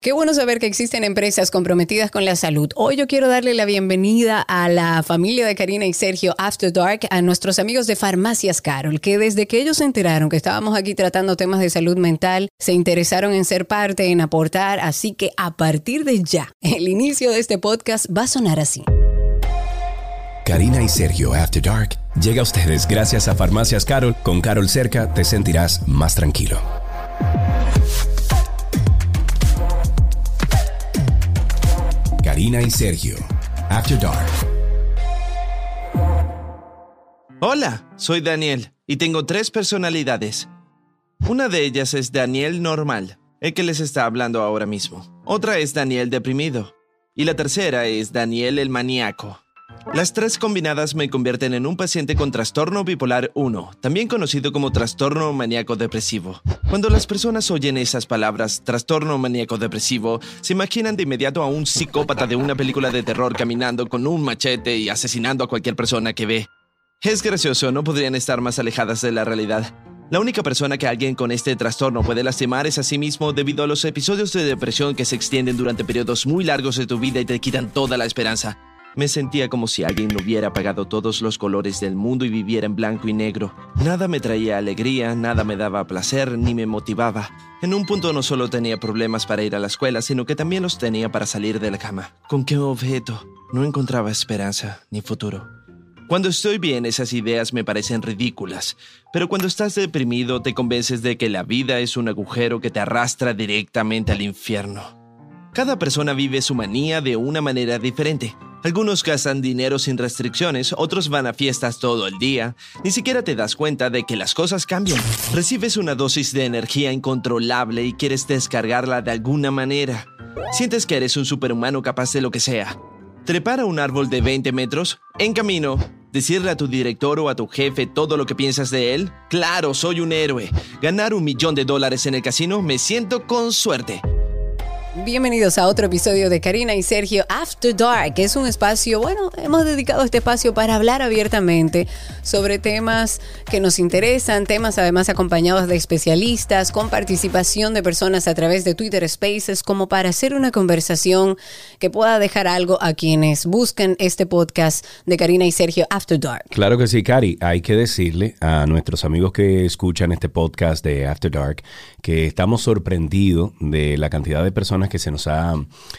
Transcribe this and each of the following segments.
Qué bueno saber que existen empresas comprometidas con la salud. Hoy yo quiero darle la bienvenida a la familia de Karina y Sergio After Dark, a nuestros amigos de Farmacias Carol, que desde que ellos se enteraron que estábamos aquí tratando temas de salud mental, se interesaron en ser parte, en aportar, así que a partir de ya, el inicio de este podcast va a sonar así. Karina y Sergio After Dark llega a ustedes gracias a Farmacias Carol. Con Carol cerca te sentirás más tranquilo. Karina y Sergio, After Dark. Hola, soy Daniel y tengo tres personalidades. Una de ellas es Daniel normal, el que les está hablando ahora mismo. Otra es Daniel deprimido. Y la tercera es Daniel el maníaco. Las tres combinadas me convierten en un paciente con trastorno bipolar 1, también conocido como trastorno maníaco depresivo. Cuando las personas oyen esas palabras, trastorno maníaco depresivo, se imaginan de inmediato a un psicópata de una película de terror caminando con un machete y asesinando a cualquier persona que ve. Es gracioso, no podrían estar más alejadas de la realidad. La única persona que alguien con este trastorno puede lastimar es a sí mismo debido a los episodios de depresión que se extienden durante periodos muy largos de tu vida y te quitan toda la esperanza. Me sentía como si alguien hubiera apagado todos los colores del mundo y viviera en blanco y negro. Nada me traía alegría, nada me daba placer ni me motivaba. En un punto no solo tenía problemas para ir a la escuela, sino que también los tenía para salir de la cama. ¿Con qué objeto? No encontraba esperanza ni futuro. Cuando estoy bien esas ideas me parecen ridículas, pero cuando estás deprimido te convences de que la vida es un agujero que te arrastra directamente al infierno. Cada persona vive su manía de una manera diferente. Algunos gastan dinero sin restricciones, otros van a fiestas todo el día. Ni siquiera te das cuenta de que las cosas cambian. Recibes una dosis de energía incontrolable y quieres descargarla de alguna manera. Sientes que eres un superhumano capaz de lo que sea. Trepar a un árbol de 20 metros, en camino. Decirle a tu director o a tu jefe todo lo que piensas de él. Claro, soy un héroe. Ganar un millón de dólares en el casino, me siento con suerte. Bienvenidos a otro episodio de Karina y Sergio After Dark, que es un espacio, bueno, hemos dedicado este espacio para hablar abiertamente sobre temas que nos interesan, temas además acompañados de especialistas, con participación de personas a través de Twitter Spaces, como para hacer una conversación que pueda dejar algo a quienes busquen este podcast de Karina y Sergio After Dark. Claro que sí, Cari. Hay que decirle a nuestros amigos que escuchan este podcast de After Dark que estamos sorprendidos de la cantidad de personas que se nos ha,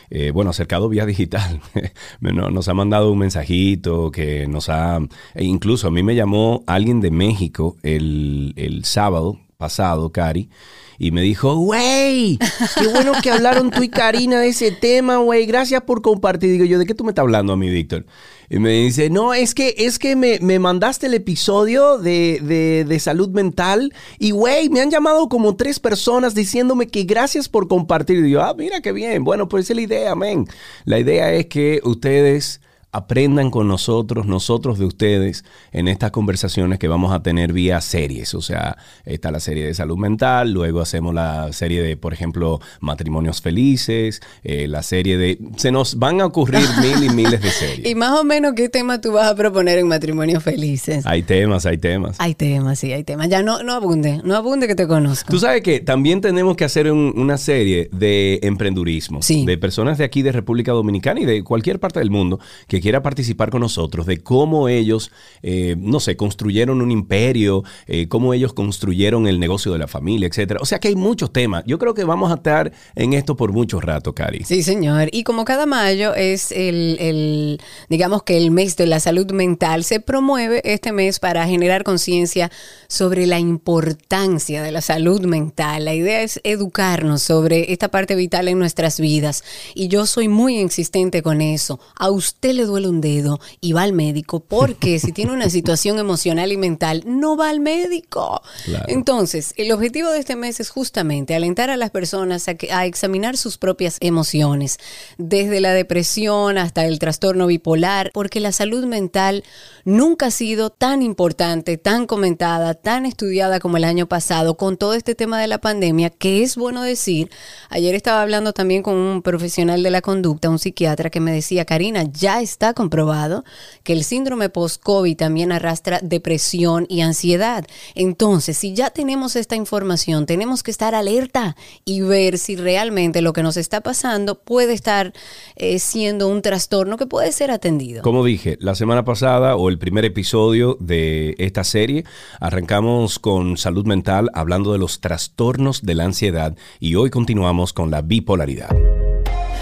eh, bueno, acercado vía digital. nos ha mandado un mensajito que nos ha, e incluso a mí me llamó alguien de México el, el sábado pasado, Cari, y me dijo, güey, qué bueno que hablaron tú y Karina de ese tema, güey, gracias por compartir. Digo yo, ¿de qué tú me estás hablando a mí, Víctor? Y me dice, no, es que, es que me, mandaste el episodio de, de salud mental y, güey, me han llamado como tres personas diciéndome que gracias por compartir. Y yo, ah, mira qué bien. Bueno, pues es la idea, amén. La idea es que ustedes aprendan con nosotros, nosotros de ustedes, en estas conversaciones que vamos a tener vía series. O sea, está la serie de salud mental, luego hacemos la serie de, por ejemplo, matrimonios felices, eh, la serie de... Se nos van a ocurrir mil y miles de series. y más o menos, ¿qué tema tú vas a proponer en matrimonios felices? Hay temas, hay temas. Hay temas, sí, hay temas. Ya no, no abunde, no abunde que te conozco. Tú sabes que también tenemos que hacer una serie de emprendurismo, de personas de aquí, de República Dominicana y de cualquier parte del mundo que quiera participar con nosotros de cómo ellos, eh, no sé, construyeron un imperio, eh, cómo ellos construyeron el negocio de la familia, etcétera. O sea que hay muchos temas. Yo creo que vamos a estar en esto por mucho rato, Cari. Sí, señor. Y como cada mayo es el, el digamos que el mes de la salud mental, se promueve este mes para generar conciencia sobre la importancia de la salud mental. La idea es educarnos sobre esta parte vital en nuestras vidas. Y yo soy muy insistente con eso. A usted le duele un dedo y va al médico porque si tiene una situación emocional y mental, no va al médico. Entonces, el objetivo de este mes es justamente alentar a las personas a, a examinar sus propias emociones, desde la depresión hasta el trastorno bipolar, porque la salud mental nunca ha sido tan importante, tan comentada, tan estudiada como el año pasado, con todo este tema de la pandemia, que es bueno decir, ayer estaba hablando también con un profesional de la conducta, un psiquiatra, que me decía, Karina, ya está está comprobado que el síndrome post-COVID también arrastra depresión y ansiedad. Entonces, si ya tenemos esta información, tenemos que estar alerta y ver si realmente lo que nos está pasando puede estar eh, siendo un trastorno que puede ser atendido. Como dije, la semana pasada o el primer episodio de esta serie, arrancamos con salud mental hablando de los trastornos de la ansiedad y hoy continuamos con la bipolaridad.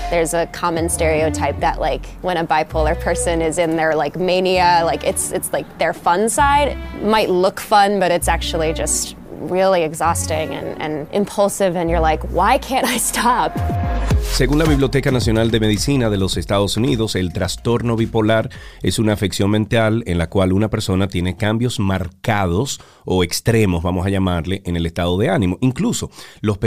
There's a common stereotype that like when a bipolar person is in their like mania, like it's it's like their fun side might look fun, but it's actually just really exhausting and, and impulsive and you're like, why can't I stop? Según la Biblioteca Nacional de Medicina de los Estados Unidos, el trastorno bipolar es una afección mental en la cual una persona tiene cambios marcados o extremos, vamos a llamarle, en el estado de ánimo. Incluso los,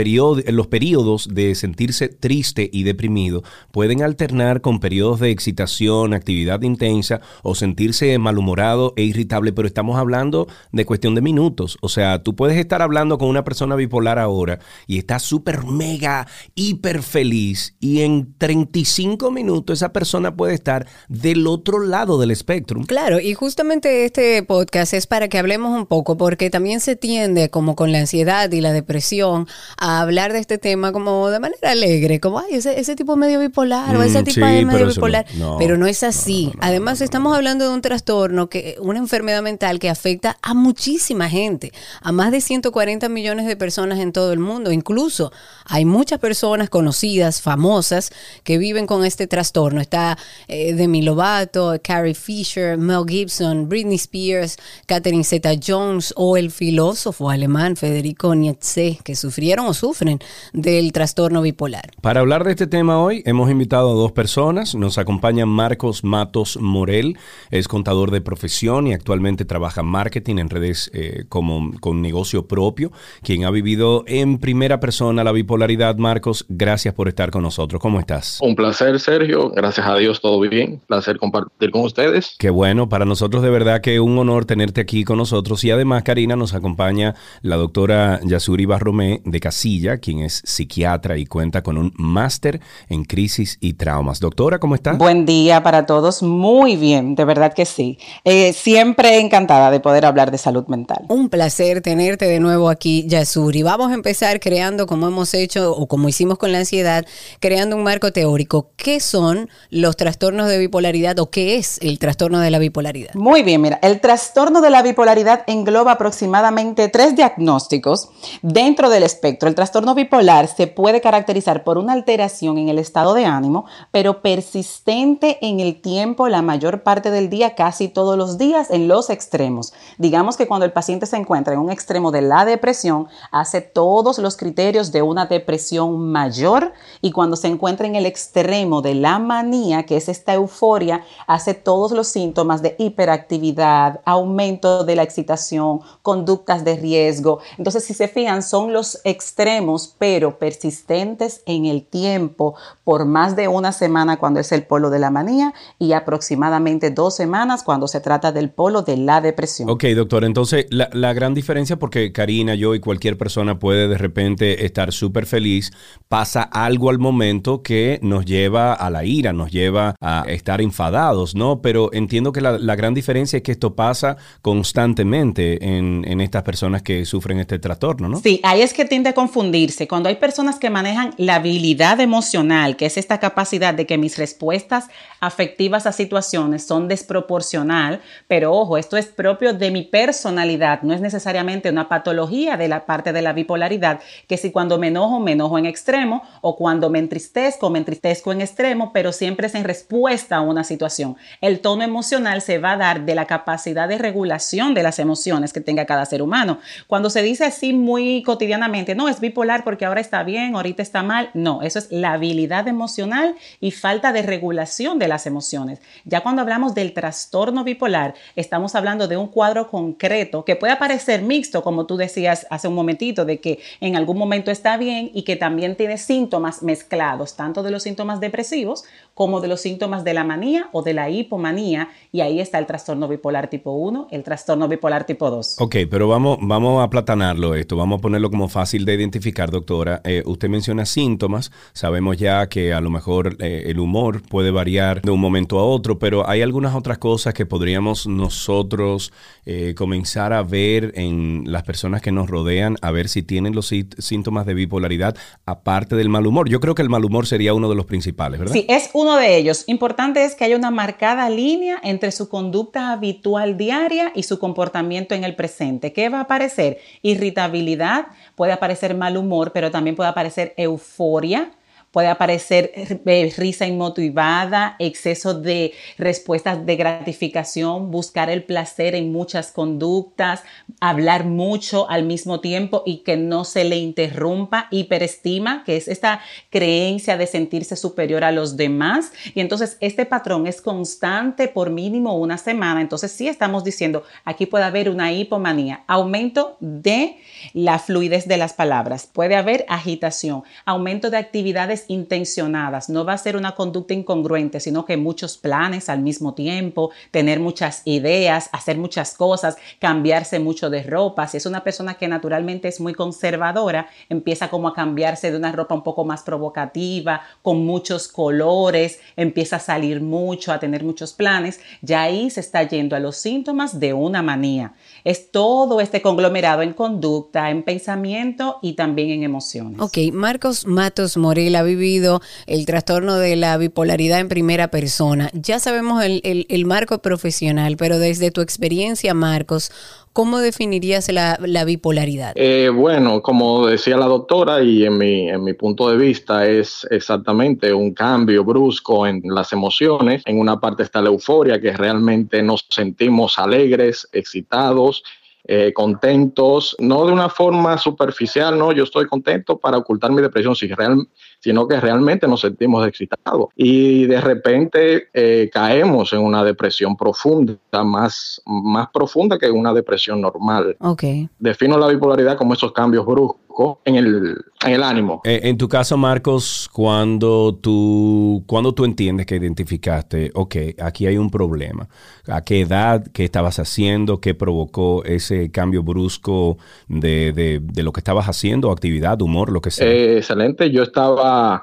los periodos de sentirse triste y deprimido pueden alternar con periodos de excitación, actividad intensa o sentirse malhumorado e irritable, pero estamos hablando de cuestión de minutos. O sea, tú puedes estar hablando con una persona bipolar ahora y está súper mega, hiper feliz y en 35 minutos esa persona puede estar del otro lado del espectro. Claro, y justamente este podcast es para que hablemos un poco, porque también se tiende, como con la ansiedad y la depresión, a hablar de este tema como de manera alegre, como, ay, ese, ese tipo medio bipolar o ese mm, tipo es medio bipolar. pero no es así. Además, estamos hablando de un trastorno, que una enfermedad mental que afecta a muchísima gente, a más de 140 millones de personas en todo el mundo. Incluso hay muchas personas conocidas, famosas que viven con este trastorno. Está eh, Demi Lovato, Carrie Fisher, Mel Gibson, Britney Spears, Catherine Zeta-Jones o el filósofo alemán Federico Nietzsche, que sufrieron o sufren del trastorno bipolar. Para hablar de este tema hoy, hemos invitado a dos personas. Nos acompaña Marcos Matos Morel, es contador de profesión y actualmente trabaja en marketing en redes eh, como con negocio propio, quien ha vivido en primera persona la bipolaridad. Marcos, gracias por estar con nosotros. ¿Cómo estás? Un placer, Sergio. Gracias a Dios, todo bien. Placer compartir con ustedes. Qué bueno, para nosotros de verdad que un honor tenerte aquí con nosotros. Y además, Karina, nos acompaña la doctora Yasuri Barromé de Casilla, quien es psiquiatra y cuenta con un máster en crisis y traumas. Doctora, ¿cómo estás? Buen día para todos. Muy bien, de verdad que sí. Eh, siempre encantada de poder hablar de salud mental. Un placer tenerte de nuevo aquí, Yasuri. Vamos a empezar creando, como hemos hecho o como hicimos con la ansiedad, creando un marco teórico. ¿Qué son los trastornos de bipolaridad o qué es el trastorno de la bipolaridad? Muy bien, mira, el trastorno de la bipolaridad engloba aproximadamente tres diagnósticos dentro del espectro. El trastorno bipolar se puede caracterizar por una alteración en el estado de ánimo, pero persistente en el tiempo la mayor parte del día, casi todos los días, en los extremos. Digamos que cuando el paciente se encuentra en un extremo de la depresión, hace todos los criterios de una depresión mayor y cuando se encuentra en el extremo de la manía, que es esta euforia, hace todos los síntomas de hiperactividad, aumento de la excitación, conductas de riesgo. Entonces, si se fijan, son los extremos, pero persistentes en el tiempo por más de una semana cuando es el polo de la manía y aproximadamente dos semanas cuando se trata del polo de la depresión. Ok, doctor, entonces la, la gran diferencia, porque Karina, yo y cualquier persona puede de repente estar súper feliz, pasa algo al momento que nos lleva a la ira, nos lleva a estar enfadados, ¿no? Pero entiendo que la, gran diferencia es que esto pasa constantemente en, en, estas personas que sufren este trastorno, ¿no? Sí, ahí es que tiende a confundirse. Cuando hay personas que manejan la habilidad emocional, que es esta capacidad de que mis respuestas afectivas a situaciones son desproporcional, pero ojo, esto es propio de mi personalidad, no es necesariamente una patología de la parte de la bipolaridad, que si cuando me enojo, me enojo en extremo o cuando me entristezco, me entristezco en extremo, pero siempre es en respuesta a una situación. El tono emocional se va a dar de la capacidad de regulación de las emociones que tenga cada ser humano. Cuando se dice así muy cotidianamente, no, es bipolar porque ahora está bien, ahorita está mal, no, eso es la habilidad emocional y falta de regulación de las emociones. Ya cuando hablamos del trastorno bipolar, estamos hablando de un cuadro concreto que puede parecer mixto, como tú decías hace un momentito, de que en algún momento está bien y que también tiene síntomas mezclados tanto de los síntomas depresivos como de los síntomas de la manía o de la hipomanía, y ahí está el trastorno bipolar tipo 1, el trastorno bipolar tipo 2. Ok, pero vamos, vamos a platanarlo esto, vamos a ponerlo como fácil de identificar, doctora. Eh, usted menciona síntomas, sabemos ya que a lo mejor eh, el humor puede variar de un momento a otro, pero hay algunas otras cosas que podríamos nosotros eh, comenzar a ver en las personas que nos rodean, a ver si tienen los síntomas de bipolaridad, aparte del mal humor. Yo creo que el mal humor sería uno de los principales, ¿verdad? Sí, es uno de ellos. Importante es que haya una marcada línea entre su conducta habitual diaria y su comportamiento en el presente. ¿Qué va a aparecer? Irritabilidad, puede aparecer mal humor, pero también puede aparecer euforia, Puede aparecer eh, risa inmotivada, exceso de respuestas de gratificación, buscar el placer en muchas conductas, hablar mucho al mismo tiempo y que no se le interrumpa, hiperestima, que es esta creencia de sentirse superior a los demás. Y entonces este patrón es constante por mínimo una semana. Entonces sí estamos diciendo, aquí puede haber una hipomanía, aumento de la fluidez de las palabras, puede haber agitación, aumento de actividades intencionadas. No va a ser una conducta incongruente, sino que muchos planes al mismo tiempo, tener muchas ideas, hacer muchas cosas, cambiarse mucho de ropa. Si es una persona que naturalmente es muy conservadora, empieza como a cambiarse de una ropa un poco más provocativa, con muchos colores, empieza a salir mucho, a tener muchos planes. Ya ahí se está yendo a los síntomas de una manía. Es todo este conglomerado en conducta, en pensamiento y también en emociones. Ok, Marcos Matos Morel ha vivido el trastorno de la bipolaridad en primera persona. Ya sabemos el, el, marco profesional, pero desde tu experiencia, Marcos, ¿Cómo definirías la, la bipolaridad? Eh, bueno, como decía la doctora y en mi, en mi punto de vista es exactamente un cambio brusco en las emociones. En una parte está la euforia, que realmente nos sentimos alegres, excitados, eh, contentos, no de una forma superficial, no, yo estoy contento para ocultar mi depresión, sino que realmente nos sentimos excitados. Y de repente eh, caemos en una depresión profunda, más, más profunda que una depresión normal. Okay. Defino la bipolaridad como esos cambios bruscos en el, en el ánimo. Eh, en tu caso, Marcos, cuando tú, cuando tú entiendes que identificaste, ok, aquí hay un problema, ¿a qué edad, qué estabas haciendo, qué provocó ese cambio brusco de, de, de lo que estabas haciendo, actividad, humor, lo que sea? Eh, excelente, yo estaba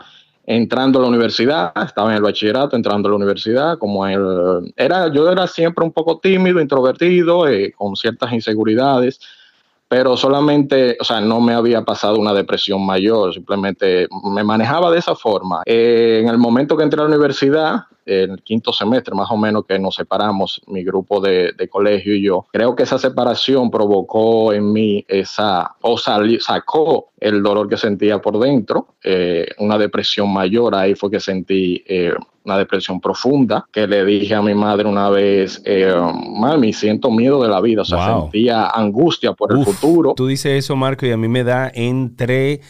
entrando a la universidad, estaba en el bachillerato, entrando a la universidad, como el, era, yo era siempre un poco tímido, introvertido, eh, con ciertas inseguridades, pero solamente, o sea, no me había pasado una depresión mayor, simplemente me manejaba de esa forma. Eh, en el momento que entré a la universidad, en el quinto semestre más o menos que nos separamos, mi grupo de, colegio y yo, creo que esa separación provocó en mí esa, o sacó el dolor que sentía por dentro, eh, una depresión mayor, ahí fue que sentí eh, una depresión profunda, que le dije a mi madre una vez, eh, mami, siento miedo de la vida, o sea, sentía angustia por el futuro. Tú dices eso, Marco, y a mí me da entre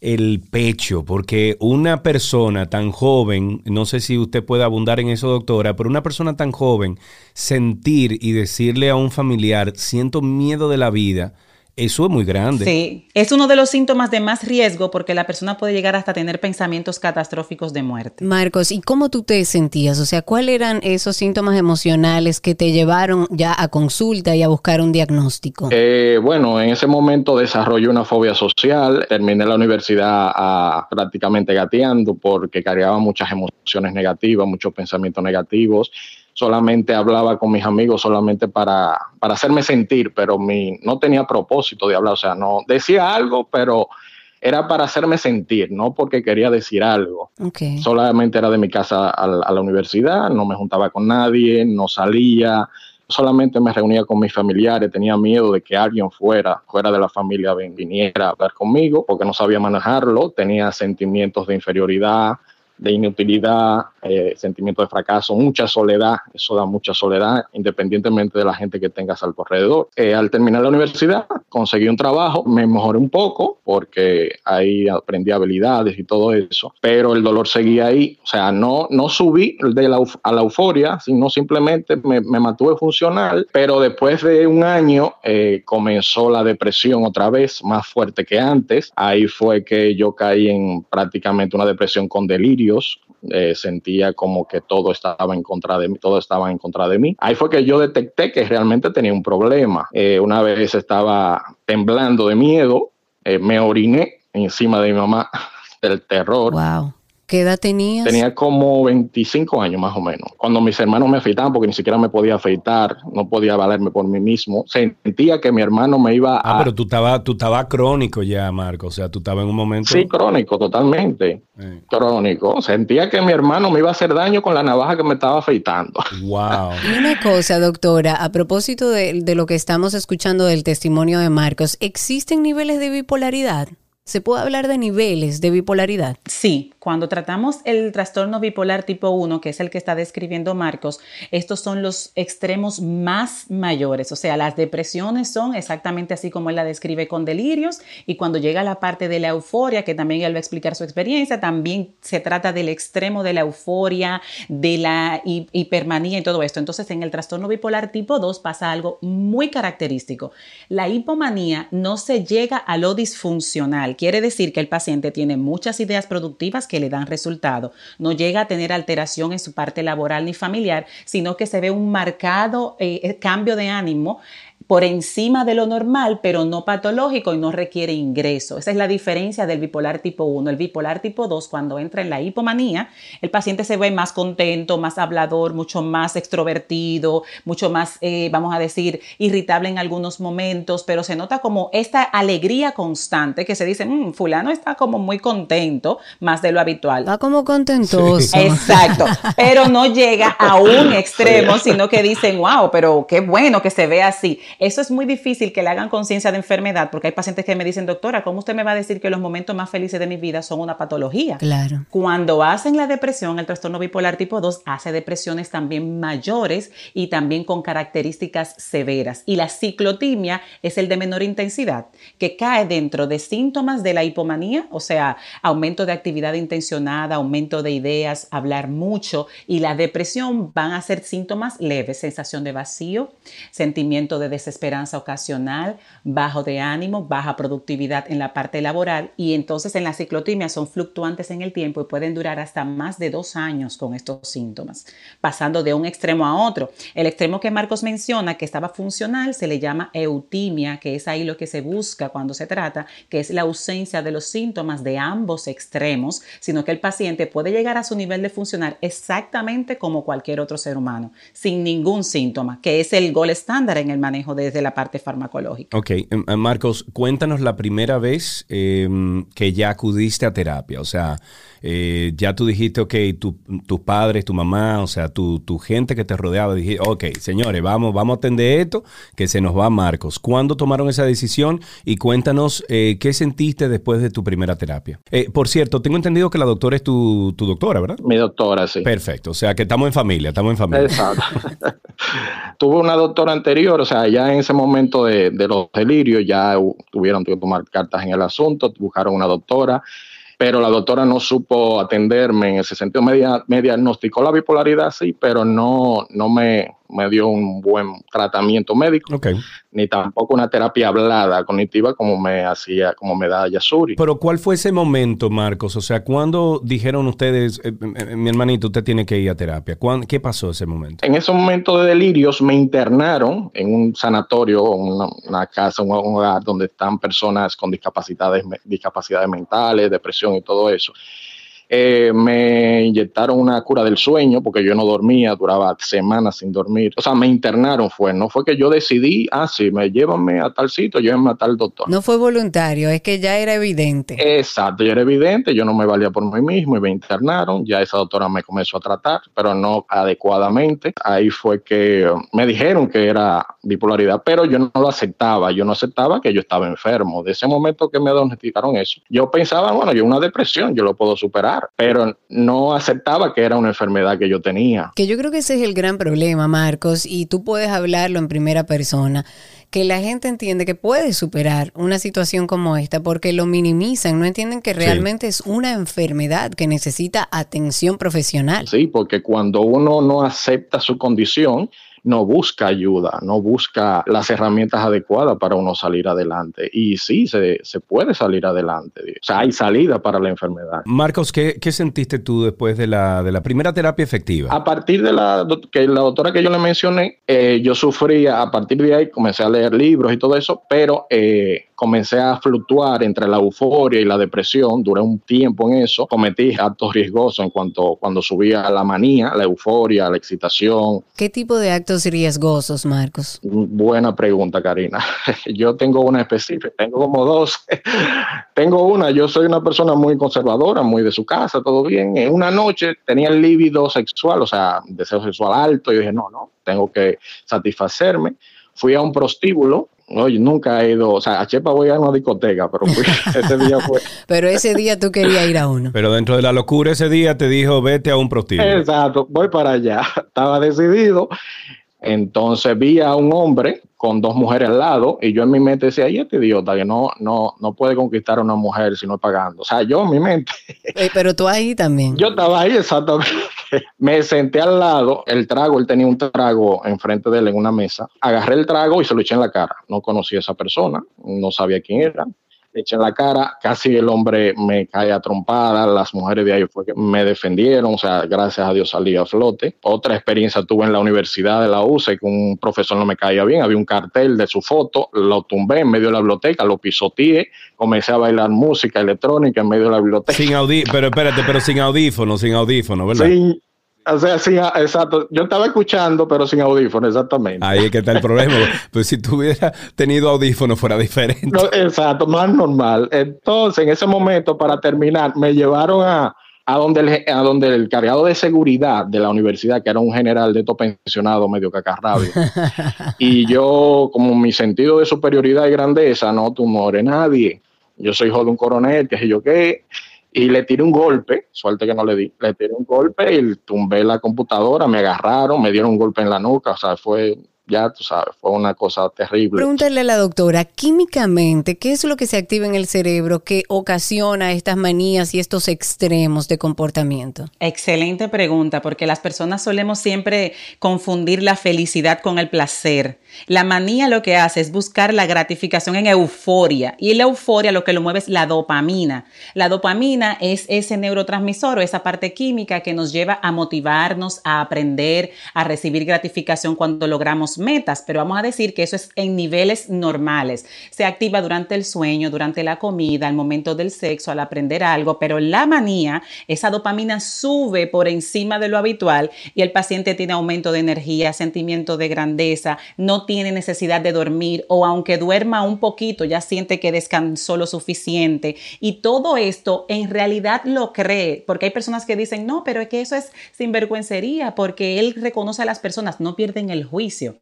el pecho, porque una persona tan joven, no sé si usted puede abundar en eso, doctora, pero una persona tan joven, sentir y decirle a un familiar, siento miedo de la vida, eso es muy grande. Sí, es uno de los síntomas de más riesgo porque la persona puede llegar hasta tener pensamientos catastróficos de muerte. Marcos, ¿y cómo tú te sentías? O sea, ¿cuáles eran esos síntomas emocionales que te llevaron ya a consulta y a buscar un diagnóstico? Eh, bueno, en ese momento desarrollé una fobia social, terminé la universidad ah, prácticamente gateando porque cargaba muchas emociones negativas, muchos pensamientos negativos solamente hablaba con mis amigos solamente para, para hacerme sentir, pero mi, no tenía propósito de hablar, o sea, no decía algo, pero era para hacerme sentir, no porque quería decir algo. Solamente era de mi casa a la, universidad, no me juntaba con nadie, no salía, solamente me reunía con mis familiares, tenía miedo de que alguien fuera, fuera de la familia, viniera a hablar conmigo, porque no sabía manejarlo, tenía sentimientos de inferioridad, de inutilidad, eh, sentimiento de fracaso, mucha soledad, eso da mucha soledad, independientemente de la gente que tengas a tu alrededor. Eh, al terminar la universidad, conseguí un trabajo, me mejoré un poco porque ahí aprendí habilidades y todo eso, pero el dolor seguía ahí, o sea, no, no subí de la, a la euforia, sino simplemente me, me mantuve funcional, pero después de un año eh, comenzó la depresión otra vez, más fuerte que antes, ahí fue que yo caí en prácticamente una depresión con delirios, eh, como que todo estaba en contra de mí, todo estaba en contra de mí. Ahí fue que yo detecté que realmente tenía un problema. Eh, una vez estaba temblando de miedo, eh, me oriné encima de mi mamá del terror. Wow. ¿Qué edad tenías? Tenía como 25 años más o menos. Cuando mis hermanos me afeitaban, porque ni siquiera me podía afeitar, no podía valerme por mí mismo, sentía que mi hermano me iba ah, a... Ah, pero tú estabas tú estaba crónico ya, Marco. O sea, tú estabas en un momento... Sí, crónico, totalmente. Crónico. Sentía que mi hermano me iba a hacer daño con la navaja que me estaba afeitando. Wow. Y una cosa, doctora, a propósito de, de lo que estamos escuchando del testimonio de Marcos, ¿existen niveles de bipolaridad? ¿Se puede hablar de niveles de bipolaridad? Sí, cuando tratamos el trastorno bipolar tipo 1, que es el que está describiendo Marcos, estos son los extremos más mayores, o sea, las depresiones son exactamente así como él la describe con delirios y cuando llega la parte de la euforia, que también él va a explicar su experiencia, también se trata del extremo de la euforia, de la hipermanía y todo esto. Entonces, en el trastorno bipolar tipo 2 pasa algo muy característico. La hipomanía no se llega a lo disfuncional Quiere decir que el paciente tiene muchas ideas productivas que le dan resultado. No llega a tener alteración en su parte laboral ni familiar, sino que se ve un marcado eh, cambio de ánimo por encima de lo normal, pero no patológico y no requiere ingreso. Esa es la diferencia del bipolar tipo 1. El bipolar tipo 2, cuando entra en la hipomanía, el paciente se ve más contento, más hablador, mucho más extrovertido, mucho más, eh, vamos a decir, irritable en algunos momentos, pero se nota como esta alegría constante que se dice, mm, fulano está como muy contento, más de lo habitual. Va como contentoso. Exacto, pero no llega a un extremo, sino que dicen, wow, pero qué bueno que se ve así. Eso es muy difícil que le hagan conciencia de enfermedad, porque hay pacientes que me dicen, doctora, ¿cómo usted me va a decir que los momentos más felices de mi vida son una patología? Claro. Cuando hacen la depresión, el trastorno bipolar tipo 2 hace depresiones también mayores y también con características severas. Y la ciclotimia es el de menor intensidad, que cae dentro de síntomas de la hipomanía, o sea, aumento de actividad intencionada, aumento de ideas, hablar mucho, y la depresión van a ser síntomas leves, sensación de vacío, sentimiento de desesperanza ocasional, bajo de ánimo, baja productividad en la parte laboral y entonces en la ciclotimia son fluctuantes en el tiempo y pueden durar hasta más de dos años con estos síntomas, pasando de un extremo a otro. El extremo que Marcos menciona, que estaba funcional, se le llama eutimia, que es ahí lo que se busca cuando se trata, que es la ausencia de los síntomas de ambos extremos, sino que el paciente puede llegar a su nivel de funcionar exactamente como cualquier otro ser humano, sin ningún síntoma, que es el gol estándar en el manejo desde la parte farmacológica. Ok, em, eh, Marcos, cuéntanos la primera vez em, que ya acudiste a terapia, o sea, eh, ya tú dijiste, ok, tus padres, tu mamá, o sea, tu, gente que te rodeaba, dije, ok, señores, vamos, vamos a atender esto, que se nos va Marcos. ¿Cuándo tomaron esa decisión? Y cuéntanos eh, qué sentiste después de tu primera terapia. por cierto, tengo entendido que la doctora es tu, tu doctora, ¿verdad? Mi doctora, sí. Perfecto, o sea, que estamos en familia, estamos en familia. Exacto. Tuve una doctora anterior, o sea, ya en ese momento de, los delirios ya tuvieron que tomar cartas en el asunto, buscaron una doctora pero la doctora no supo atenderme en ese sentido. Me, me diagnosticó la bipolaridad, sí, pero no, no me, me dio un buen tratamiento médico, ni tampoco una terapia hablada cognitiva como me hacía, como me da Yasuri. Pero ¿cuál fue ese momento, Marcos? O sea, ¿cuándo dijeron ustedes, eh, eh, eh, mi hermanito, usted tiene que ir a terapia? ¿Qué pasó ese momento? En ese momento de delirios me internaron en un sanatorio, una, una casa, un hogar donde están personas con discapacidades, discapacidades mentales, depresión y todo eso. Eh, me inyectaron una cura del sueño porque yo no dormía, duraba semanas sin dormir. O sea, me internaron fue, no fue que yo decidí, ah, sí, me llévame a tal sitio, llévame a tal doctor. No fue voluntario, es que ya era evidente. Exacto, ya era evidente, yo no me valía por mí mismo y me internaron, ya esa doctora me comenzó a tratar, pero no adecuadamente. Ahí fue que me dijeron que era bipolaridad, pero yo no lo aceptaba, yo no aceptaba que yo estaba enfermo. De ese momento que me diagnosticaron eso, yo pensaba, bueno, yo una depresión, yo lo puedo superar pero no aceptaba que era una enfermedad que yo tenía. Que yo creo que ese es el gran problema, Marcos, y tú puedes hablarlo en primera persona que la gente entiende que puede superar una situación como esta porque lo minimizan, no entienden que realmente es una enfermedad que necesita atención profesional. Sí, porque cuando uno no acepta su condición, no busca ayuda, no busca las herramientas adecuadas para uno salir adelante. Y sí, se, puede salir adelante. O sea, hay salida para la enfermedad. Marcos, ¿qué, sentiste tú después de la, de la primera terapia efectiva? A partir de la, que la doctora que yo le mencioné, eh, yo sufría, a partir de ahí comencé a leer libros y todo eso, pero eh, comencé a fluctuar entre la euforia y la depresión, duré un tiempo en eso, cometí actos riesgosos en cuanto cuando subía la manía, la euforia, la excitación. ¿Qué tipo de actos riesgosos, Marcos? Buena pregunta, Karina. Yo tengo una específica, tengo como dos. tengo una, yo soy una persona muy conservadora, muy de su casa, todo bien. En una noche tenía el líbido sexual, o sea, deseo sexual alto, y dije, no, no, tengo que satisfacerme. Fui a un prostíbulo no, yo nunca he ido, o sea, a Chepa voy a una discoteca, pero ese día fue. pero ese día tú querías ir a uno. Pero dentro de la locura ese día te dijo, vete a un prostíbulo. Exacto, voy para allá. Estaba decidido. Entonces vi a un hombre con dos mujeres al lado y yo en mi mente decía, y este idiota que no, no, no puede conquistar a una mujer si no es pagando. O sea, yo en mi mente. Pero tú ahí también. Yo estaba ahí exactamente. Me senté al lado, el trago, él tenía un trago enfrente de él en una mesa. Agarré el trago y se lo eché en la cara. No conocía a esa persona, no sabía quién era eché en la cara, casi el hombre me cae a trompada, las mujeres de ahí fue que me defendieron, o sea, gracias a Dios salí a flote. Otra experiencia tuve en la universidad de la UCE, que un profesor no me caía bien, había un cartel de su foto, lo tumbé en medio de la biblioteca, lo pisoteé, comencé a bailar música electrónica en medio de la biblioteca. Sin audífono, pero espérate, pero sin audífono, sin audífono, ¿verdad? Sí, o sea, sí, ah, exacto. Yo estaba escuchando, pero sin audífono, exactamente. Ahí es que está el problema. pues si tuviera tenido audífono fuera diferente. exacto, más normal. Entonces, en ese momento, para terminar, me llevaron a, a donde, el, a donde el cargado de seguridad de la universidad, que era un general de todo pensionado medio cacarrabio. y yo, como mi sentido de superioridad y grandeza, no, tú no eres nadie. Yo soy hijo de un coronel, que sé yo qué y le tiré un golpe, suerte que no le di, le tiré un golpe y tumbé la computadora, me agarraron, me dieron un golpe en la nuca, o sea, fue ya tú sabes, fue una cosa terrible. Pregúntale a la doctora, químicamente, ¿qué es lo que se activa en el cerebro que ocasiona estas manías y estos extremos de comportamiento? Excelente pregunta, porque las personas solemos siempre confundir la felicidad con el placer. La manía lo que hace es buscar la gratificación en euforia y la euforia lo que lo mueve es la dopamina. La dopamina es ese neurotransmisor o esa parte química que nos lleva a motivarnos, a aprender, a recibir gratificación cuando logramos metas, pero vamos a decir que eso es en niveles normales. Se activa durante el sueño, durante la comida, al momento del sexo, al aprender algo, pero la manía, esa dopamina sube por encima de lo habitual y el paciente tiene aumento de energía, sentimiento de grandeza, no tiene necesidad de dormir o aunque duerma un poquito ya siente que descansó lo suficiente y todo esto en realidad lo cree, porque hay personas que dicen, no, pero es que eso es sinvergüencería, porque él reconoce a las personas, no pierden el juicio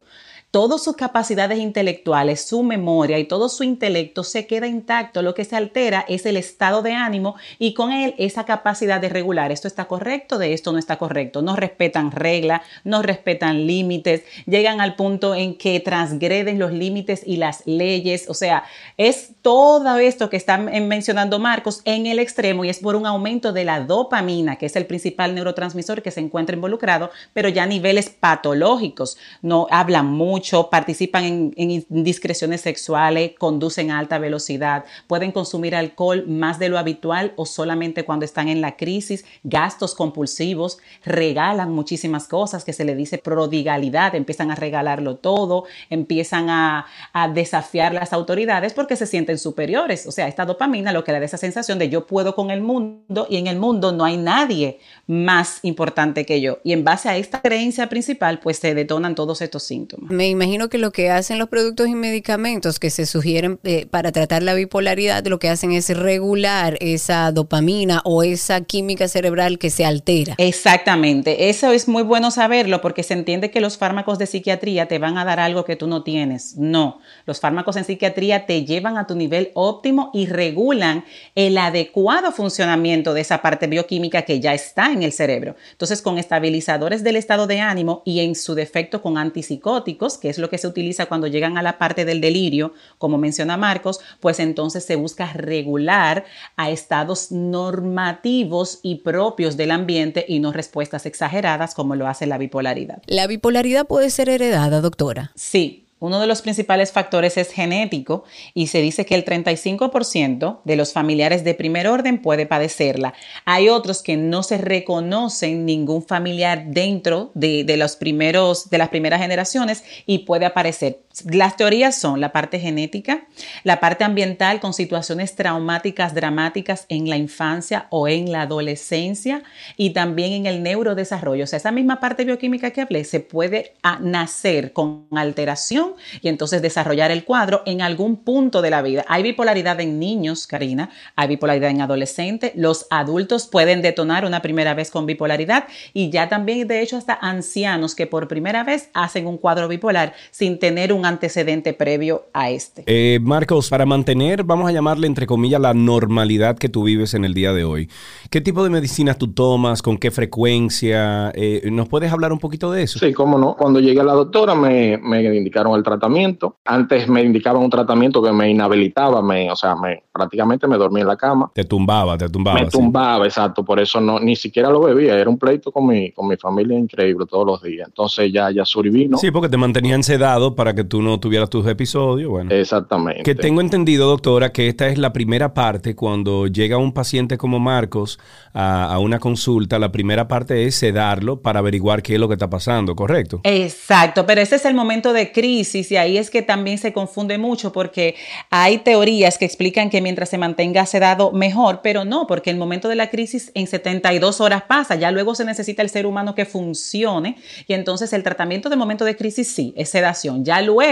todas sus capacidades intelectuales, su memoria y todo su intelecto se queda intacto. Lo que se altera es el estado de ánimo y con él esa capacidad de regular. Esto está correcto, de esto no está correcto. No respetan reglas, no respetan límites, llegan al punto en que transgreden los límites y las leyes. O sea, es todo esto que está mencionando Marcos en el extremo y es por un aumento de la dopamina, que es el principal neurotransmisor que se encuentra involucrado, pero ya a niveles patológicos. No hablan mucho participan en, indiscreciones sexuales, conducen a alta velocidad, pueden consumir alcohol más de lo habitual o solamente cuando están en la crisis, gastos compulsivos, regalan muchísimas cosas que se le dice prodigalidad, empiezan a regalarlo todo, empiezan a, a desafiar las autoridades porque se sienten superiores. O sea, esta dopamina lo que da esa sensación de yo puedo con el mundo y en el mundo no hay nadie más importante que yo. Y en base a esta creencia principal, pues se detonan todos estos síntomas. Me imagino que lo que hacen los productos y medicamentos que se sugieren eh, para tratar la bipolaridad, lo que hacen es regular esa dopamina o esa química cerebral que se altera. Exactamente, eso es muy bueno saberlo porque se entiende que los fármacos de psiquiatría te van a dar algo que tú no tienes. No, los fármacos en psiquiatría te llevan a tu nivel óptimo y regulan el adecuado funcionamiento de esa parte bioquímica que ya está en el cerebro. Entonces, con estabilizadores del estado de ánimo y en su defecto con antipsicóticos, que es lo que se utiliza cuando llegan a la parte del delirio, como menciona Marcos, pues entonces se busca regular a estados normativos y propios del ambiente y no respuestas exageradas como lo hace la bipolaridad. ¿La bipolaridad puede ser heredada, doctora? Sí, uno de los principales factores es genético y se dice que el 35% de los familiares de primer orden puede padecerla. Hay otros que no se reconocen ningún familiar dentro de, los primeros, de las primeras generaciones y puede aparecer. Las teorías son la parte genética, la parte ambiental con situaciones traumáticas dramáticas en la infancia o en la adolescencia y también en el neurodesarrollo. O sea, esa misma parte bioquímica que hablé se puede ah, nacer con alteración y entonces desarrollar el cuadro en algún punto de la vida. Hay bipolaridad en niños, Karina, hay bipolaridad en adolescentes, los adultos pueden detonar una primera vez con bipolaridad y ya también, de hecho, hasta ancianos que por primera vez hacen un cuadro bipolar sin tener un antecedente previo a este. Eh, Marcos, para mantener, vamos a llamarle entre comillas, la normalidad que tú vives en el día de hoy, ¿qué tipo de medicinas tú tomas? ¿Con qué frecuencia? Eh, ¿Nos puedes hablar un poquito de eso? Sí, cómo no. Cuando llegué a la doctora me, me indicaron el tratamiento. Antes me indicaban un tratamiento que me inhabilitaba, me, o sea, me prácticamente me dormía en la cama. Te tumbaba, te tumbaba. Me tumbaba, exacto. Por eso no, ni siquiera lo bebía. Era un pleito con mi, con mi familia increíble todos los días. Entonces ya, ya survino. Sí, porque te mantenían sedado para que tú no tuvieras tus episodios. Bueno. Exactamente. Que tengo entendido, doctora, que esta es la primera parte cuando llega un paciente como Marcos a, a una consulta. La primera parte es sedarlo para averiguar qué es lo que está pasando, ¿correcto? Exacto, pero ese es el momento de crisis y ahí es que también se confunde mucho porque hay teorías que explican que mientras se mantenga sedado mejor, pero no, porque el momento de la crisis en 72 horas pasa, ya luego se necesita el ser humano que funcione y entonces el tratamiento de momento de crisis sí, es sedación, ya luego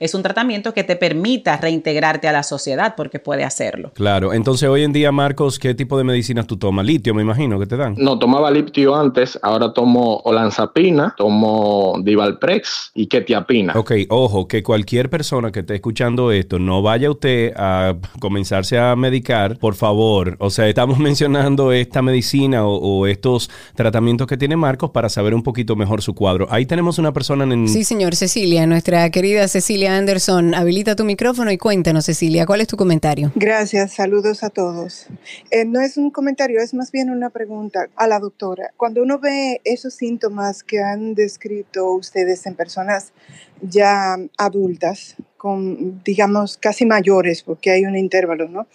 es un tratamiento que te permita reintegrarte a la sociedad porque puede hacerlo. Claro, entonces hoy en día Marcos, ¿qué tipo de medicinas tú tomas? Litio, me imagino que te dan. No, tomaba litio antes, ahora tomo olanzapina, tomo divalprex y ketiapina. Ok, ojo, que cualquier persona que esté escuchando esto, no vaya usted a comenzarse a medicar, por favor. O sea, estamos mencionando esta medicina o, estos tratamientos que tiene Marcos para saber un poquito mejor su cuadro. Ahí tenemos una persona en... Sí, señor, Cecilia, nuestra querida Cecilia Anderson. Habilita tu micrófono y cuéntanos, Cecilia, ¿cuál es tu comentario? Gracias, saludos a todos. Eh, no es un comentario, es más bien una pregunta a la doctora. Cuando uno ve esos síntomas que han descrito ustedes en personas ya adultas, con, digamos, casi mayores, porque hay un intervalo, ¿no?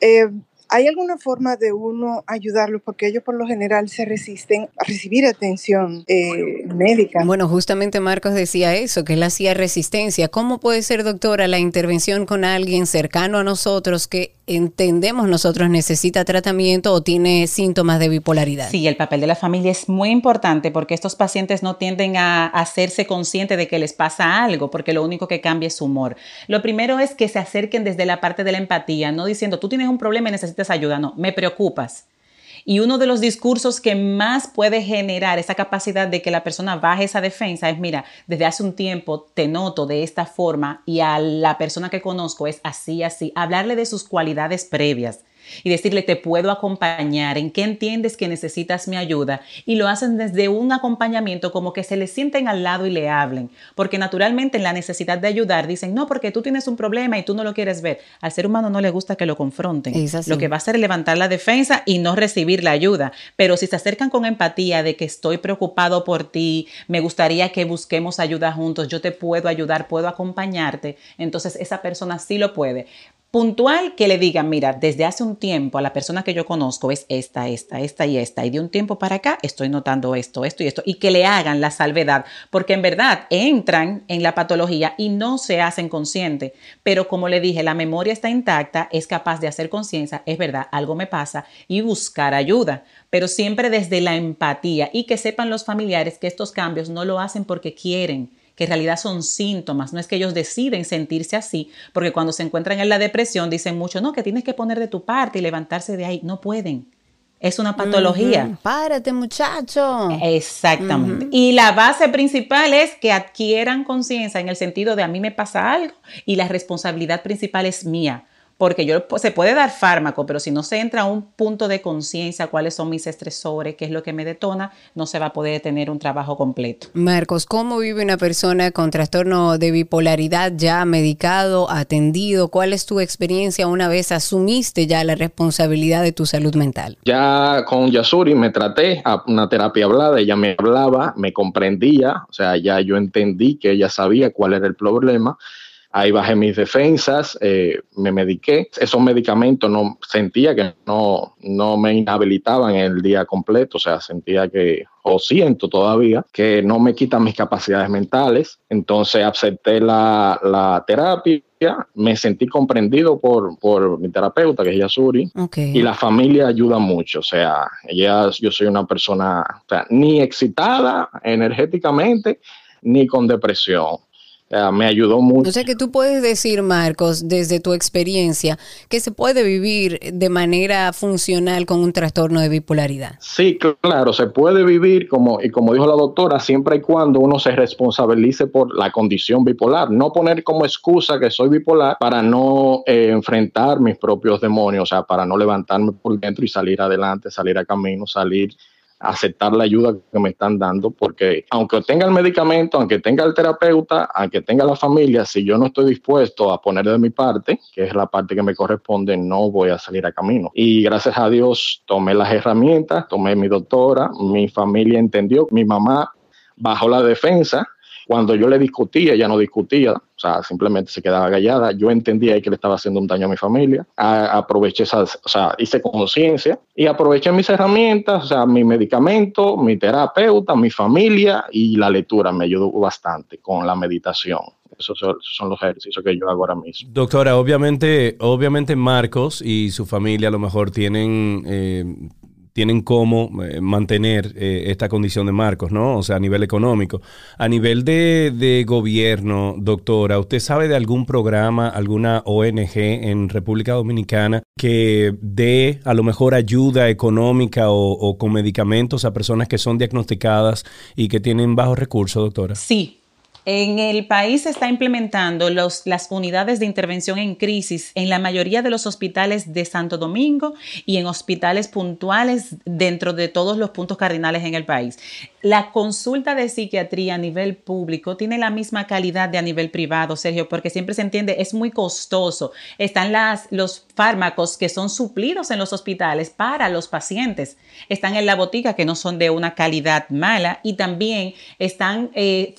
Eh, ¿Hay alguna forma de uno ayudarlos? Porque ellos por lo general se resisten a recibir atención eh, médica. Bueno, justamente Marcos decía eso, que él hacía resistencia. ¿Cómo puede ser, doctora, la intervención con alguien cercano a nosotros que entendemos nosotros necesita tratamiento o tiene síntomas de bipolaridad? Sí, el papel de la familia es muy importante porque estos pacientes no tienden a hacerse conscientes de que les pasa algo, porque lo único que cambia es su humor. Lo primero es que se acerquen desde la parte de la empatía, no diciendo, tú tienes un problema y necesitas ayuda, no, me preocupas. Y uno de los discursos que más puede generar esa capacidad de que la persona baje esa defensa es, mira, desde hace un tiempo te noto de esta forma y a la persona que conozco es así, así. Hablarle de sus cualidades previas y decirle te puedo acompañar, en qué entiendes que necesitas mi ayuda y lo hacen desde un acompañamiento como que se le sienten al lado y le hablen, porque naturalmente en la necesidad de ayudar dicen, no, porque tú tienes un problema y tú no lo quieres ver. Al ser humano no le gusta que lo confronten. Lo que va a hacer es levantar la defensa y no recibir la ayuda, pero si se acercan con empatía de que estoy preocupado por ti, me gustaría que busquemos ayuda juntos, yo te puedo ayudar, puedo acompañarte, entonces esa persona sí lo puede puntual que le digan, mira, desde hace un tiempo a la persona que yo conozco es esta, esta, esta y esta, y de un tiempo para acá estoy notando esto, esto y esto, y que le hagan la salvedad, porque en verdad entran en la patología y no se hacen consciente, pero como le dije, la memoria está intacta, es capaz de hacer conciencia, es verdad, algo me pasa, y buscar ayuda, pero siempre desde la empatía y que sepan los familiares que estos cambios no lo hacen porque quieren, que en realidad son síntomas, no es que ellos deciden sentirse así, porque cuando se encuentran en la depresión dicen mucho, no, que tienes que poner de tu parte y levantarse de ahí, no pueden. Es una patología. Párate, muchacho. Exactamente. Y la base principal es que adquieran conciencia en el sentido de a mí me pasa algo y la responsabilidad principal es mía porque yo, se puede dar fármaco, pero si no se entra a un punto de conciencia cuáles son mis estresores, qué es lo que me detona, no se va a poder tener un trabajo completo. Marcos, ¿cómo vive una persona con trastorno de bipolaridad ya medicado, atendido? ¿Cuál es tu experiencia una vez asumiste ya la responsabilidad de tu salud mental? Ya con Yasuri me traté a una terapia hablada, ella me hablaba, me comprendía, o sea, ya yo entendí que ella sabía cuál era el problema Ahí bajé mis defensas, eh, me mediqué. Esos medicamentos no sentía que no, no me inhabilitaban el día completo, o sea, sentía que, o siento todavía, que no me quitan mis capacidades mentales. Entonces acepté la, la terapia, me sentí comprendido por, por mi terapeuta, que es Yasuri, y la familia ayuda mucho. O sea, ella, yo soy una persona ni excitada energéticamente, ni con depresión me ayudó mucho. O sea que tú puedes decir, Marcos, desde tu experiencia, que se puede vivir de manera funcional con un trastorno de bipolaridad. Sí, claro, se puede vivir como, y como dijo la doctora, siempre y cuando uno se responsabilice por la condición bipolar. No poner como excusa que soy bipolar para no eh, enfrentar mis propios demonios, o sea, para no levantarme por dentro y salir adelante, salir a camino, salir aceptar la ayuda que me están dando, porque aunque tenga el medicamento, aunque tenga el terapeuta, aunque tenga la familia, si yo no estoy dispuesto a poner de mi parte, que es la parte que me corresponde, no voy a salir a camino. Y gracias a Dios tomé las herramientas, tomé mi doctora, mi familia entendió, mi mamá bajó la defensa cuando yo le discutía, ella no discutía, o sea, simplemente se quedaba callada. Yo entendía que le estaba haciendo un daño a mi familia. aproveché esas, o sea, hice conciencia y aproveché mis herramientas, o sea, mi medicamento, mi terapeuta, mi familia y la lectura me ayudó bastante con la meditación. Esos son los ejercicios que yo hago ahora mismo. Doctora, obviamente, obviamente Marcos y su familia a lo mejor tienen eh, tienen cómo eh, mantener eh, esta condición de marcos, ¿no? O sea, a nivel económico. A nivel de, gobierno, doctora, ¿usted sabe de algún programa, alguna ONG en República Dominicana que dé a lo mejor ayuda económica o, o con medicamentos a personas que son diagnosticadas y que tienen bajos recursos, doctora? Sí, en el país se está implementando los, las unidades de intervención en crisis en la mayoría de los hospitales de Santo Domingo y en hospitales puntuales dentro de todos los puntos cardinales en el país. La consulta de psiquiatría a nivel público tiene la misma calidad de a nivel privado, Sergio, porque siempre se entiende, es muy costoso. Están las, los fármacos que son suplidos en los hospitales para los pacientes. Están en la botica que no son de una calidad mala y también están eh,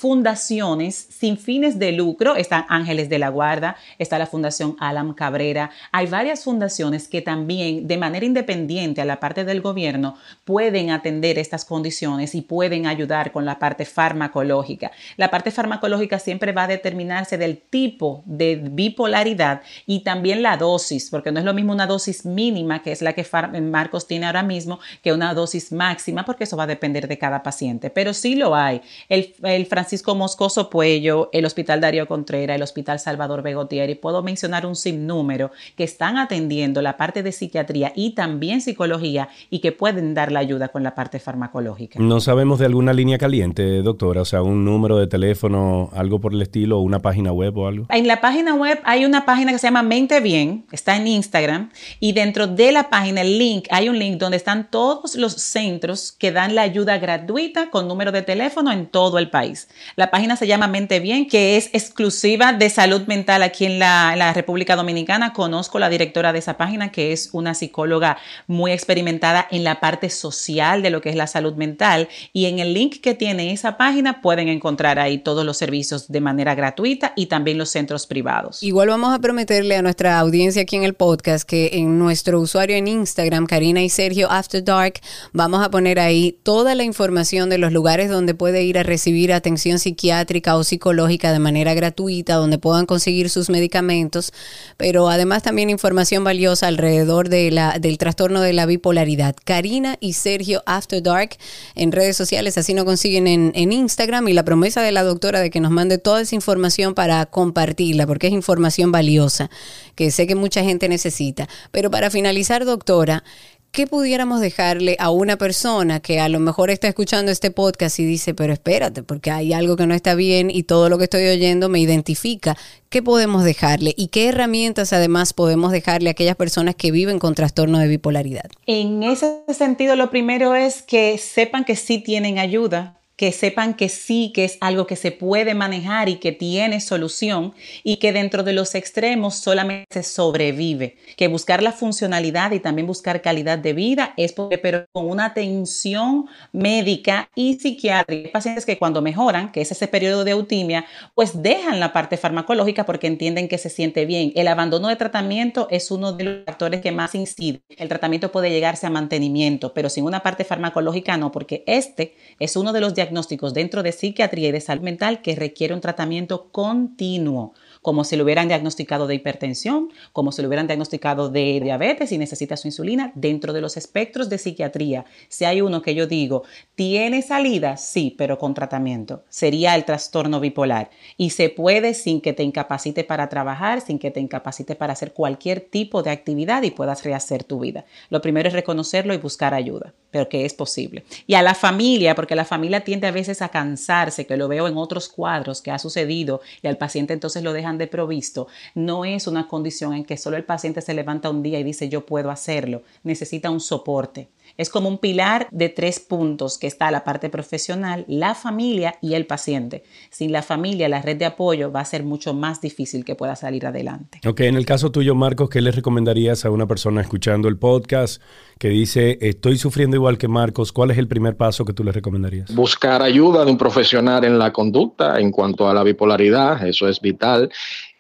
sin fines de lucro. Están Ángeles de la Guarda, está la Fundación Alam Cabrera. Hay varias fundaciones que también de manera independiente a la parte del gobierno pueden atender estas condiciones y pueden ayudar con la parte farmacológica. La parte farmacológica siempre va a determinarse del tipo de bipolaridad y también la dosis, porque no es lo mismo una dosis mínima, que es la que Marcos tiene ahora mismo, que una dosis máxima, porque eso va a depender de cada paciente. Pero sí lo hay. El, el Francisco Moscoso Puello, el Hospital Darío Contreras, el Hospital Salvador Begotier, y puedo mencionar un sinnúmero que están atendiendo la parte de psiquiatría y también psicología y que pueden dar la ayuda con la parte farmacológica. No sabemos de alguna línea caliente, doctora, o sea, un número de teléfono, algo por el estilo, una página web o algo. En la página web hay una página que se llama Mente Bien, está en Instagram, y dentro de la página, el link, hay un link donde están todos los centros que dan la ayuda gratuita con número de teléfono en todo el país. La página se llama Bien, que es exclusiva de salud mental aquí en la, República Dominicana. Conozco la directora de esa página, que es una psicóloga muy experimentada en la parte social de lo que es la salud mental. Y en el link que tiene esa página pueden encontrar ahí todos los servicios de manera gratuita y también los centros privados. Igual vamos a prometerle a nuestra audiencia aquí en el podcast que en nuestro usuario en Instagram, Karina y Sergio After Dark, vamos a poner ahí toda la información de los lugares donde puede ir a recibir atención psiquiátrica o psicológica de manera gratuita, donde puedan conseguir sus medicamentos, pero además también información valiosa alrededor de la, del trastorno de la bipolaridad. Karina y Sergio After Dark en redes sociales, así nos consiguen en, en Instagram y la promesa de la doctora de que nos mande toda esa información para compartirla, porque es información valiosa, que sé que mucha gente necesita. Pero para finalizar, doctora, ¿qué pudiéramos dejarle a una persona que a lo mejor está escuchando este podcast y dice, pero espérate, porque hay algo que no está bien y todo lo que estoy oyendo me identifica? ¿Qué podemos dejarle? ¿Y qué herramientas además podemos dejarle a aquellas personas que viven con trastorno de bipolaridad? En ese sentido, lo primero es que sepan que sí tienen ayuda, que sepan que sí, que es algo que se puede manejar y que tiene solución y que dentro de los extremos solamente sobrevive, que buscar la funcionalidad y también buscar calidad de vida es porque, pero con una atención médica y psiquiátrica. Hay pacientes que cuando mejoran, que es ese periodo de eutimia, pues dejan la parte farmacológica porque entienden que se siente bien. El abandono de tratamiento es uno de los factores que más incide. El tratamiento puede llegarse a mantenimiento, pero sin una parte farmacológica no, porque este es uno de los diagnósticos diagnósticos dentro de psiquiatría y de salud mental que requiere un tratamiento continuo como si lo hubieran diagnosticado de hipertensión, como si lo hubieran diagnosticado de diabetes y necesita su insulina, dentro de los espectros de psiquiatría. Si hay uno que yo digo, ¿tiene salida? Sí, pero con tratamiento. Sería el trastorno bipolar. Y se puede sin que te incapacite para trabajar, sin que te incapacite para hacer cualquier tipo de actividad y puedas rehacer tu vida. Lo primero es reconocerlo y buscar ayuda, pero que es posible. Y a la familia, porque la familia tiende a veces a cansarse, que lo veo en otros cuadros que ha sucedido y al paciente entonces lo deja de provisto, no es una condición en que solo el paciente se levanta un día y dice yo puedo hacerlo, necesita un soporte. Es como un pilar de tres puntos que está la parte profesional, la familia y el paciente. Sin la familia, la red de apoyo va a ser mucho más difícil que pueda salir adelante. Ok, en el caso tuyo, Marcos, ¿qué le recomendarías a una persona escuchando el podcast que dice, estoy sufriendo igual que Marcos? ¿Cuál es el primer paso que tú le recomendarías? Buscar ayuda de un profesional en la conducta en cuanto a la bipolaridad, eso es vital.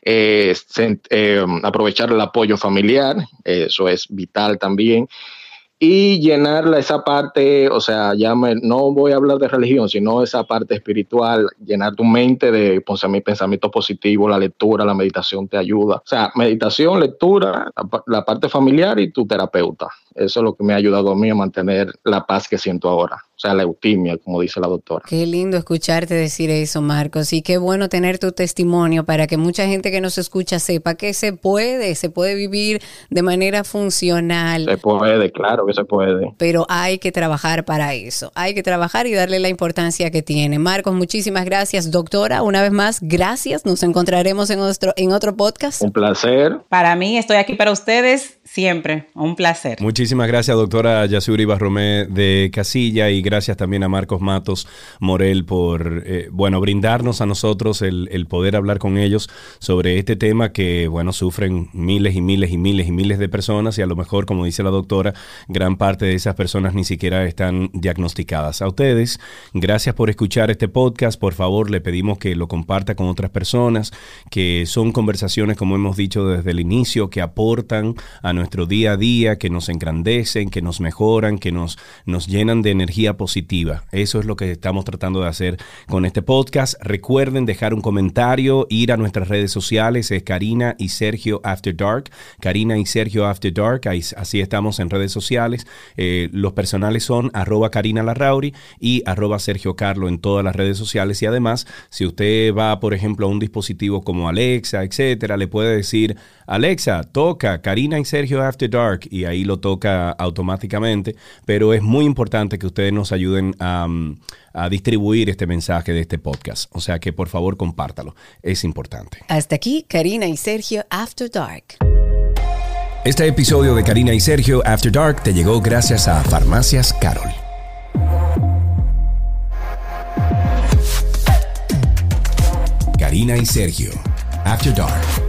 Eh, eh, aprovechar el apoyo familiar, eso es vital también y llenarla esa parte, o sea, ya no voy a hablar de religión, sino esa parte espiritual, llenar tu mente de pensamiento positivo, la lectura, la meditación te ayuda. O sea, meditación, lectura, la parte familiar y tu terapeuta. Eso es lo que me ha ayudado a mí a mantener la paz que siento ahora o sea, la eutimia, como dice la doctora. Qué lindo escucharte decir eso, Marcos, y qué bueno tener tu testimonio para que mucha gente que nos escucha sepa que se puede, se puede vivir de manera funcional. Se puede, claro que se puede. Pero hay que trabajar para eso, hay que trabajar y darle la importancia que tiene. Marcos, muchísimas gracias, doctora, una vez más, gracias, nos encontraremos en otro, en otro podcast. Un placer. Para mí, estoy aquí para ustedes siempre, un placer. Muchísimas gracias, doctora Yasuri Barromé de Casilla y gracias también a Marcos Matos Morel por, eh, bueno, brindarnos a nosotros el, el, poder hablar con ellos sobre este tema que, bueno, sufren miles y miles y miles y miles de personas y a lo mejor, como dice la doctora, gran parte de esas personas ni siquiera están diagnosticadas. A ustedes, gracias por escuchar este podcast. Por favor, le pedimos que lo comparta con otras personas, que son conversaciones, como hemos dicho desde el inicio, que aportan a nuestro día a día, que nos engrandecen, que nos mejoran, que nos, nos llenan de energía positiva. Eso es lo que estamos tratando de hacer con este podcast. Recuerden dejar un comentario, ir a nuestras redes sociales, es Karina y Sergio After Dark. Karina y Sergio After Dark, así estamos en redes sociales. Eh, los personales son arroba Karina Larrauri y arroba Sergio Carlo en todas las redes sociales. Y además, si usted va, por ejemplo, a un dispositivo como Alexa, etcétera, le puede decir, Alexa, toca Karina y Sergio After Dark y ahí lo toca automáticamente. Pero es muy importante que ustedes nos ayuden a, a distribuir este mensaje de este podcast. O sea que por favor compártalo. Es importante. Hasta aquí, Karina y Sergio After Dark. Este episodio de Karina y Sergio After Dark te llegó gracias a Farmacias Carol. Karina y Sergio After Dark.